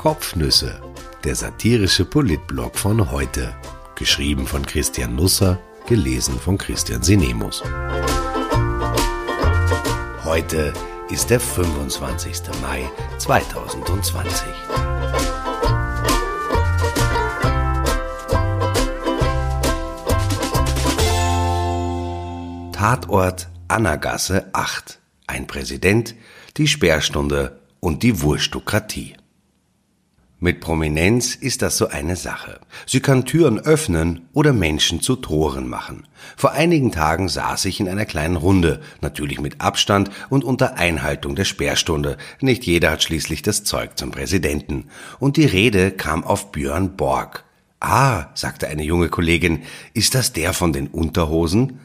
Kopfnüsse, der satirische Politblog von heute. Geschrieben von Christian Nusser, gelesen von Christian Sinemus. Heute ist der 25. Mai 2020. Tatort Annagasse 8. Ein Präsident, die Sperrstunde und die Wurstokratie. Mit Prominenz ist das so eine Sache. Sie kann Türen öffnen oder Menschen zu Toren machen. Vor einigen Tagen saß ich in einer kleinen Runde, natürlich mit Abstand und unter Einhaltung der Sperrstunde. Nicht jeder hat schließlich das Zeug zum Präsidenten. Und die Rede kam auf Björn Borg. Ah, sagte eine junge Kollegin, ist das der von den Unterhosen?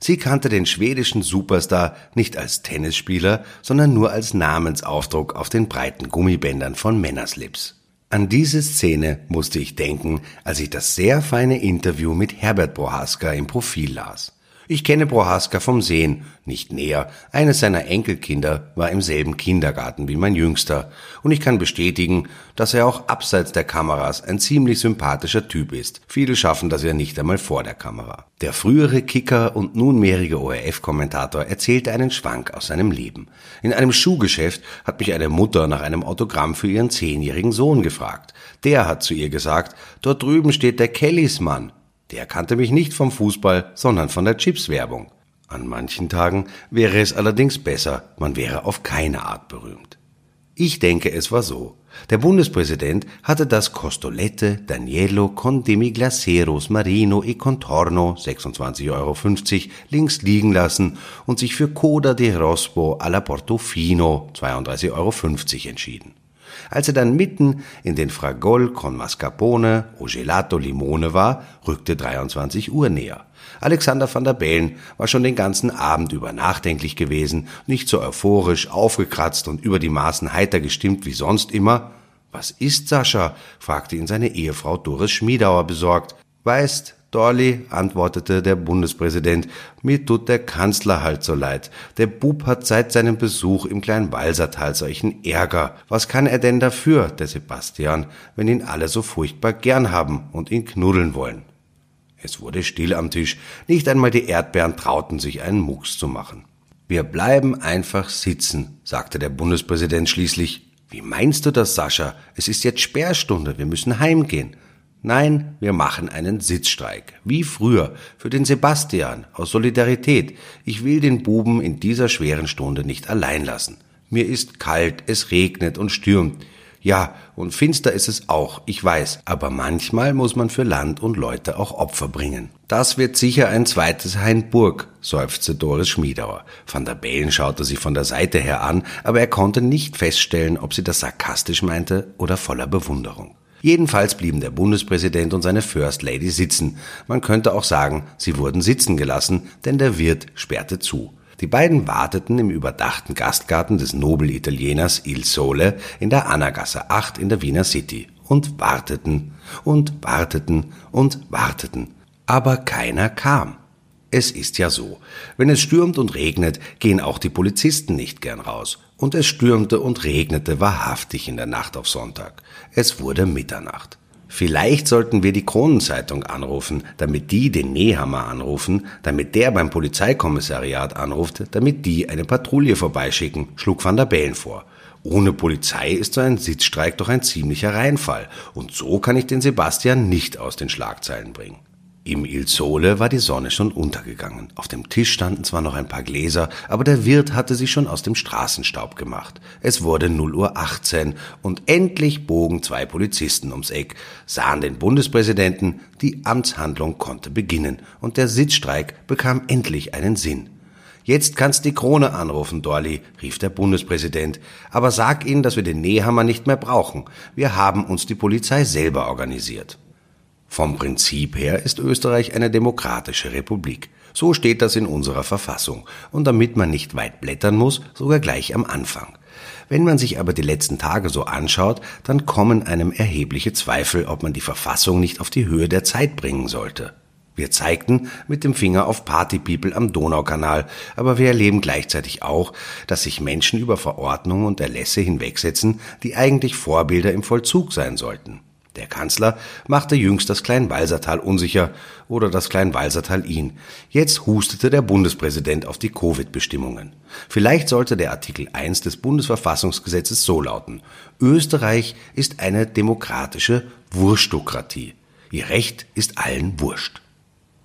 Sie kannte den schwedischen Superstar nicht als Tennisspieler, sondern nur als Namensaufdruck auf den breiten Gummibändern von Männerslips. An diese Szene musste ich denken, als ich das sehr feine Interview mit Herbert Prohaska im Profil las. Ich kenne Prohaska vom Sehen, nicht näher. Eines seiner Enkelkinder war im selben Kindergarten wie mein Jüngster. Und ich kann bestätigen, dass er auch abseits der Kameras ein ziemlich sympathischer Typ ist. Viele schaffen das ja nicht einmal vor der Kamera. Der frühere Kicker und nunmehrige ORF-Kommentator erzählte einen Schwank aus seinem Leben. In einem Schuhgeschäft hat mich eine Mutter nach einem Autogramm für ihren zehnjährigen Sohn gefragt. Der hat zu ihr gesagt, dort drüben steht der Kellys Mann. Der kannte mich nicht vom Fußball, sondern von der Chips-Werbung. An manchen Tagen wäre es allerdings besser, man wäre auf keine Art berühmt. Ich denke, es war so. Der Bundespräsident hatte das Costolette Danielo con Demiglaceros Marino e Contorno 26,50 Euro links liegen lassen und sich für Coda de Rospo alla Portofino 32,50 Euro entschieden. Als er dann mitten in den Fragol con Mascarpone o Gelato Limone war, rückte 23 Uhr näher. Alexander van der Bellen war schon den ganzen Abend über nachdenklich gewesen, nicht so euphorisch, aufgekratzt und über die Maßen heiter gestimmt wie sonst immer. Was ist Sascha? fragte ihn seine Ehefrau Doris Schmiedauer besorgt. Weißt, Dorli, antwortete der Bundespräsident, mir tut der Kanzler halt so leid. Der Bub hat seit seinem Besuch im kleinen Walsertal solchen Ärger. Was kann er denn dafür, der Sebastian, wenn ihn alle so furchtbar gern haben und ihn knuddeln wollen? Es wurde still am Tisch. Nicht einmal die Erdbeeren trauten sich einen Mucks zu machen. Wir bleiben einfach sitzen, sagte der Bundespräsident schließlich. Wie meinst du das, Sascha? Es ist jetzt Sperrstunde, wir müssen heimgehen. Nein, wir machen einen Sitzstreik. Wie früher. Für den Sebastian. Aus Solidarität. Ich will den Buben in dieser schweren Stunde nicht allein lassen. Mir ist kalt, es regnet und stürmt. Ja, und finster ist es auch, ich weiß, aber manchmal muss man für Land und Leute auch Opfer bringen. Das wird sicher ein zweites Hainburg, seufzte Doris Schmiedauer. Van der Bellen schaute sie von der Seite her an, aber er konnte nicht feststellen, ob sie das sarkastisch meinte oder voller Bewunderung. Jedenfalls blieben der Bundespräsident und seine First Lady sitzen. Man könnte auch sagen, sie wurden sitzen gelassen, denn der Wirt sperrte zu. Die beiden warteten im überdachten Gastgarten des Nobel-Italieners Il Sole in der Annagasse 8 in der Wiener City und warteten und warteten und warteten. Aber keiner kam. Es ist ja so. Wenn es stürmt und regnet, gehen auch die Polizisten nicht gern raus. Und es stürmte und regnete wahrhaftig in der Nacht auf Sonntag. Es wurde Mitternacht. Vielleicht sollten wir die Kronenzeitung anrufen, damit die den Nehammer anrufen, damit der beim Polizeikommissariat anruft, damit die eine Patrouille vorbeischicken, schlug Van der Bellen vor. Ohne Polizei ist so ein Sitzstreik doch ein ziemlicher Reinfall. Und so kann ich den Sebastian nicht aus den Schlagzeilen bringen. Im Il Sole war die Sonne schon untergegangen. Auf dem Tisch standen zwar noch ein paar Gläser, aber der Wirt hatte sie schon aus dem Straßenstaub gemacht. Es wurde 0 Uhr 18 und endlich bogen zwei Polizisten ums Eck, sahen den Bundespräsidenten, die Amtshandlung konnte beginnen und der Sitzstreik bekam endlich einen Sinn. Jetzt kannst die Krone anrufen, Dorli, rief der Bundespräsident. Aber sag ihnen, dass wir den Nähhammer nicht mehr brauchen. Wir haben uns die Polizei selber organisiert. Vom Prinzip her ist Österreich eine demokratische Republik. So steht das in unserer Verfassung. Und damit man nicht weit blättern muss, sogar gleich am Anfang. Wenn man sich aber die letzten Tage so anschaut, dann kommen einem erhebliche Zweifel, ob man die Verfassung nicht auf die Höhe der Zeit bringen sollte. Wir zeigten mit dem Finger auf Partypeople am Donaukanal, aber wir erleben gleichzeitig auch, dass sich Menschen über Verordnungen und Erlässe hinwegsetzen, die eigentlich Vorbilder im Vollzug sein sollten. Der Kanzler machte jüngst das Kleinwalsertal unsicher oder das Kleinwalsertal ihn. Jetzt hustete der Bundespräsident auf die Covid-Bestimmungen. Vielleicht sollte der Artikel 1 des Bundesverfassungsgesetzes so lauten. Österreich ist eine demokratische Wurstokratie. Ihr Recht ist allen wurscht.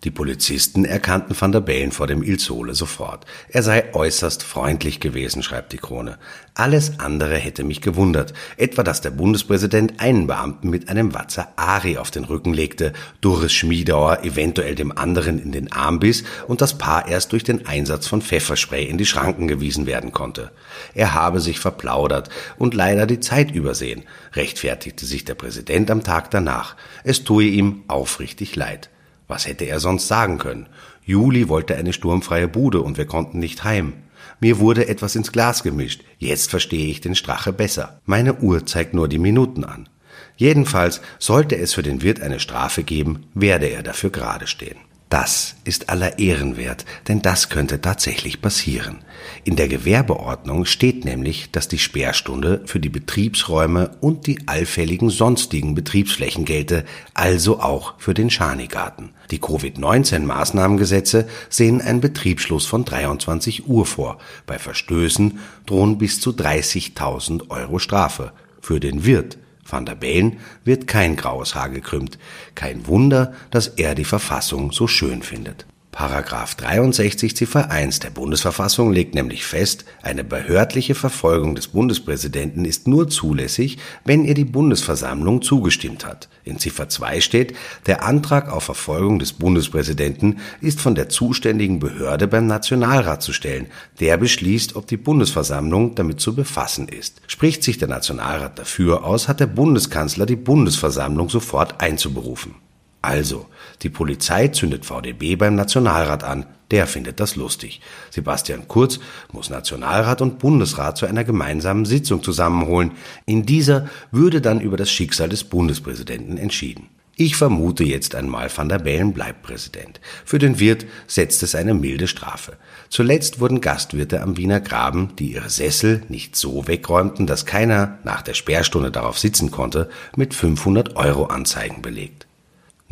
Die Polizisten erkannten Van der Bellen vor dem Il Sole sofort. Er sei äußerst freundlich gewesen, schreibt die Krone. Alles andere hätte mich gewundert. Etwa, dass der Bundespräsident einen Beamten mit einem Watzer Ari auf den Rücken legte, Doris Schmiedauer eventuell dem anderen in den Arm biss und das Paar erst durch den Einsatz von Pfefferspray in die Schranken gewiesen werden konnte. Er habe sich verplaudert und leider die Zeit übersehen, rechtfertigte sich der Präsident am Tag danach. Es tue ihm aufrichtig leid. Was hätte er sonst sagen können? Juli wollte eine sturmfreie Bude und wir konnten nicht heim. Mir wurde etwas ins Glas gemischt. Jetzt verstehe ich den Strache besser. Meine Uhr zeigt nur die Minuten an. Jedenfalls sollte es für den Wirt eine Strafe geben, werde er dafür gerade stehen. Das ist aller Ehren wert, denn das könnte tatsächlich passieren. In der Gewerbeordnung steht nämlich, dass die Sperrstunde für die Betriebsräume und die allfälligen sonstigen Betriebsflächen gelte, also auch für den Schanigarten. Die Covid-19-Maßnahmengesetze sehen einen Betriebsschluss von 23 Uhr vor. Bei Verstößen drohen bis zu 30.000 Euro Strafe. Für den Wirt Van der Bellen wird kein graues Haar gekrümmt. Kein Wunder, dass er die Verfassung so schön findet. Paragraph 63 Ziffer 1 der Bundesverfassung legt nämlich fest, eine behördliche Verfolgung des Bundespräsidenten ist nur zulässig, wenn ihr die Bundesversammlung zugestimmt hat. In Ziffer 2 steht, der Antrag auf Verfolgung des Bundespräsidenten ist von der zuständigen Behörde beim Nationalrat zu stellen. Der beschließt, ob die Bundesversammlung damit zu befassen ist. Spricht sich der Nationalrat dafür aus, hat der Bundeskanzler die Bundesversammlung sofort einzuberufen. Also, die Polizei zündet VDB beim Nationalrat an. Der findet das lustig. Sebastian Kurz muss Nationalrat und Bundesrat zu einer gemeinsamen Sitzung zusammenholen. In dieser würde dann über das Schicksal des Bundespräsidenten entschieden. Ich vermute jetzt einmal, Van der Bellen bleibt Präsident. Für den Wirt setzt es eine milde Strafe. Zuletzt wurden Gastwirte am Wiener Graben, die ihre Sessel nicht so wegräumten, dass keiner nach der Sperrstunde darauf sitzen konnte, mit 500 Euro Anzeigen belegt.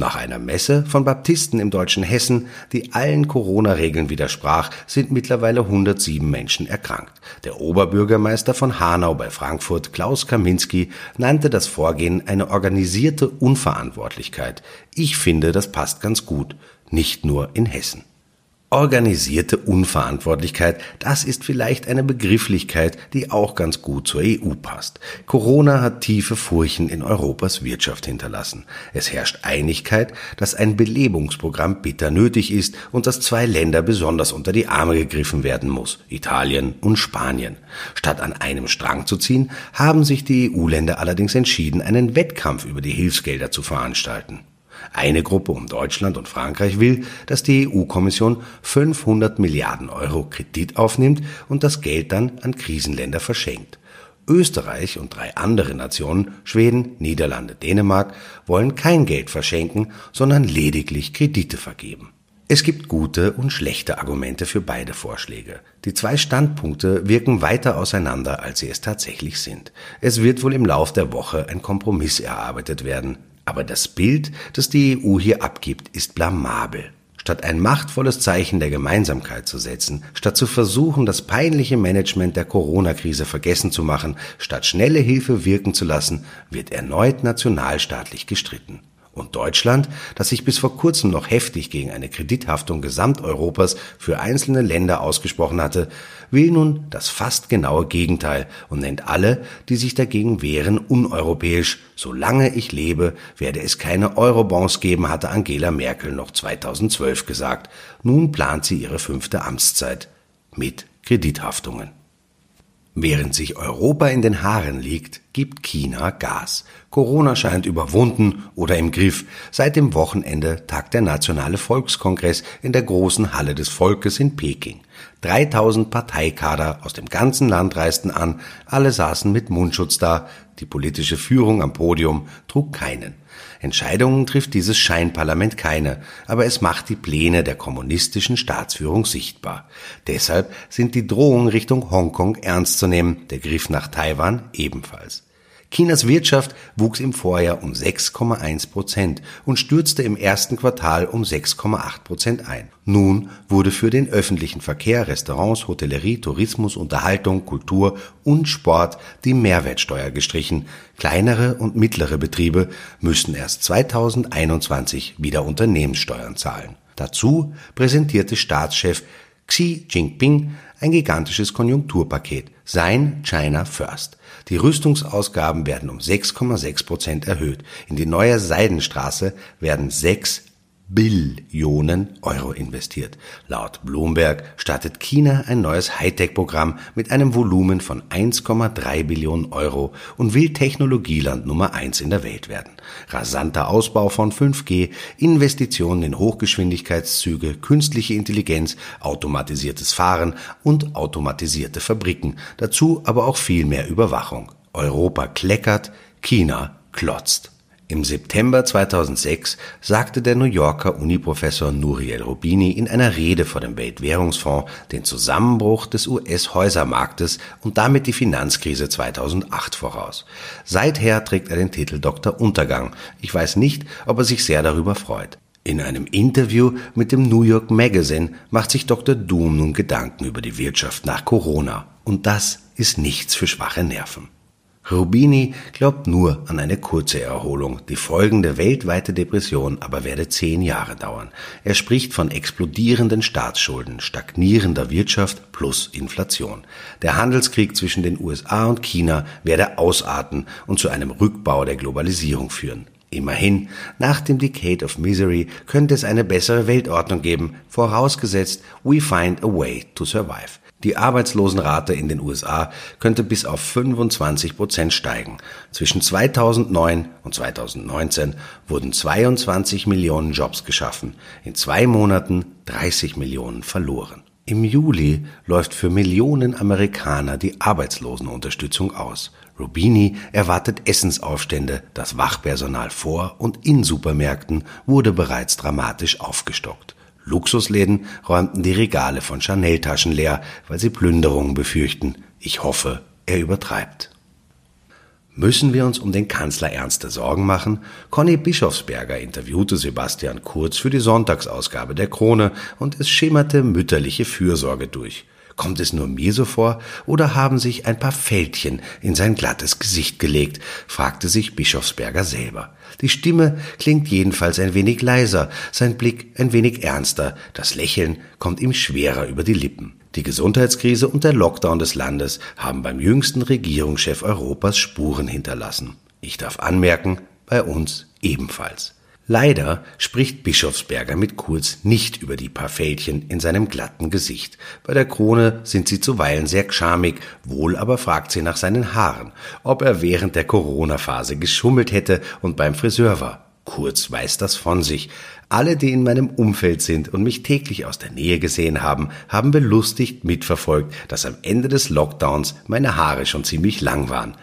Nach einer Messe von Baptisten im deutschen Hessen, die allen Corona-Regeln widersprach, sind mittlerweile 107 Menschen erkrankt. Der Oberbürgermeister von Hanau bei Frankfurt, Klaus Kaminski, nannte das Vorgehen eine organisierte Unverantwortlichkeit. Ich finde, das passt ganz gut. Nicht nur in Hessen. Organisierte Unverantwortlichkeit, das ist vielleicht eine Begrifflichkeit, die auch ganz gut zur EU passt. Corona hat tiefe Furchen in Europas Wirtschaft hinterlassen. Es herrscht Einigkeit, dass ein Belebungsprogramm bitter nötig ist und dass zwei Länder besonders unter die Arme gegriffen werden muss, Italien und Spanien. Statt an einem Strang zu ziehen, haben sich die EU-Länder allerdings entschieden, einen Wettkampf über die Hilfsgelder zu veranstalten. Eine Gruppe um Deutschland und Frankreich will, dass die EU-Kommission 500 Milliarden Euro Kredit aufnimmt und das Geld dann an Krisenländer verschenkt. Österreich und drei andere Nationen, Schweden, Niederlande, Dänemark, wollen kein Geld verschenken, sondern lediglich Kredite vergeben. Es gibt gute und schlechte Argumente für beide Vorschläge. Die zwei Standpunkte wirken weiter auseinander, als sie es tatsächlich sind. Es wird wohl im Lauf der Woche ein Kompromiss erarbeitet werden. Aber das Bild, das die EU hier abgibt, ist blamabel. Statt ein machtvolles Zeichen der Gemeinsamkeit zu setzen, statt zu versuchen, das peinliche Management der Corona-Krise vergessen zu machen, statt schnelle Hilfe wirken zu lassen, wird erneut nationalstaatlich gestritten. Und Deutschland, das sich bis vor kurzem noch heftig gegen eine Kredithaftung Gesamteuropas für einzelne Länder ausgesprochen hatte, will nun das fast genaue Gegenteil und nennt alle, die sich dagegen wehren, uneuropäisch. Solange ich lebe, werde es keine Eurobonds geben, hatte Angela Merkel noch 2012 gesagt. Nun plant sie ihre fünfte Amtszeit mit Kredithaftungen. Während sich Europa in den Haaren liegt, gibt China Gas. Corona scheint überwunden oder im Griff. Seit dem Wochenende tagt der Nationale Volkskongress in der großen Halle des Volkes in Peking. 3000 Parteikader aus dem ganzen Land reisten an, alle saßen mit Mundschutz da, die politische Führung am Podium trug keinen. Entscheidungen trifft dieses Scheinparlament keine, aber es macht die Pläne der kommunistischen Staatsführung sichtbar. Deshalb sind die Drohungen Richtung Hongkong ernst zu nehmen, der Griff nach Taiwan ebenfalls. Chinas Wirtschaft wuchs im Vorjahr um 6,1 Prozent und stürzte im ersten Quartal um 6,8 Prozent ein. Nun wurde für den öffentlichen Verkehr, Restaurants, Hotellerie, Tourismus, Unterhaltung, Kultur und Sport die Mehrwertsteuer gestrichen. Kleinere und mittlere Betriebe müssen erst 2021 wieder Unternehmenssteuern zahlen. Dazu präsentierte Staatschef Xi Jinping ein gigantisches Konjunkturpaket, sein China First. Die Rüstungsausgaben werden um 6,6 Prozent erhöht. In die neue Seidenstraße werden sechs Billionen Euro investiert. Laut Bloomberg startet China ein neues Hightech-Programm mit einem Volumen von 1,3 Billionen Euro und will Technologieland Nummer eins in der Welt werden. Rasanter Ausbau von 5G, Investitionen in Hochgeschwindigkeitszüge, künstliche Intelligenz, automatisiertes Fahren und automatisierte Fabriken. Dazu aber auch viel mehr Überwachung. Europa kleckert, China klotzt. Im September 2006 sagte der New Yorker Uniprofessor Nuriel Rubini in einer Rede vor dem Weltwährungsfonds den Zusammenbruch des US-Häusermarktes und damit die Finanzkrise 2008 voraus. Seither trägt er den Titel Dr. Untergang. Ich weiß nicht, ob er sich sehr darüber freut. In einem Interview mit dem New York Magazine macht sich Dr. Doom nun Gedanken über die Wirtschaft nach Corona. Und das ist nichts für schwache Nerven. Rubini glaubt nur an eine kurze Erholung. Die folgende weltweite Depression aber werde zehn Jahre dauern. Er spricht von explodierenden Staatsschulden, stagnierender Wirtschaft plus Inflation. Der Handelskrieg zwischen den USA und China werde ausarten und zu einem Rückbau der Globalisierung führen. Immerhin, nach dem Decade of Misery könnte es eine bessere Weltordnung geben, vorausgesetzt, we find a way to survive. Die Arbeitslosenrate in den USA könnte bis auf 25 Prozent steigen. Zwischen 2009 und 2019 wurden 22 Millionen Jobs geschaffen, in zwei Monaten 30 Millionen verloren. Im Juli läuft für Millionen Amerikaner die Arbeitslosenunterstützung aus. Rubini erwartet Essensaufstände, das Wachpersonal vor und in Supermärkten wurde bereits dramatisch aufgestockt. Luxusläden räumten die Regale von Chanel-Taschen leer, weil sie Plünderungen befürchten. Ich hoffe, er übertreibt. Müssen wir uns um den Kanzler ernste Sorgen machen? Conny Bischofsberger interviewte Sebastian Kurz für die Sonntagsausgabe der Krone und es schimmerte mütterliche Fürsorge durch. Kommt es nur mir so vor, oder haben sich ein paar Fältchen in sein glattes Gesicht gelegt, fragte sich Bischofsberger selber. Die Stimme klingt jedenfalls ein wenig leiser, sein Blick ein wenig ernster, das Lächeln kommt ihm schwerer über die Lippen. Die Gesundheitskrise und der Lockdown des Landes haben beim jüngsten Regierungschef Europas Spuren hinterlassen. Ich darf anmerken, bei uns ebenfalls. Leider spricht Bischofsberger mit Kurz nicht über die paar Fältchen in seinem glatten Gesicht. Bei der Krone sind sie zuweilen sehr schamig, wohl aber fragt sie nach seinen Haaren, ob er während der Corona-Phase geschummelt hätte und beim Friseur war. Kurz weiß das von sich. Alle, die in meinem Umfeld sind und mich täglich aus der Nähe gesehen haben, haben belustigt mitverfolgt, dass am Ende des Lockdowns meine Haare schon ziemlich lang waren.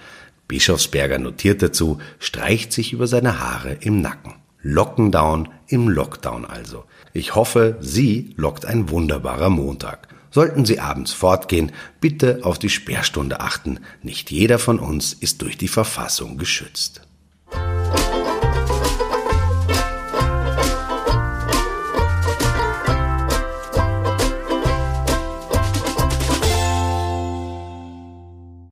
Bischofsberger notiert dazu, streicht sich über seine Haare im Nacken. Lockendown im Lockdown also. Ich hoffe, Sie lockt ein wunderbarer Montag. Sollten Sie abends fortgehen, bitte auf die Sperrstunde achten. Nicht jeder von uns ist durch die Verfassung geschützt.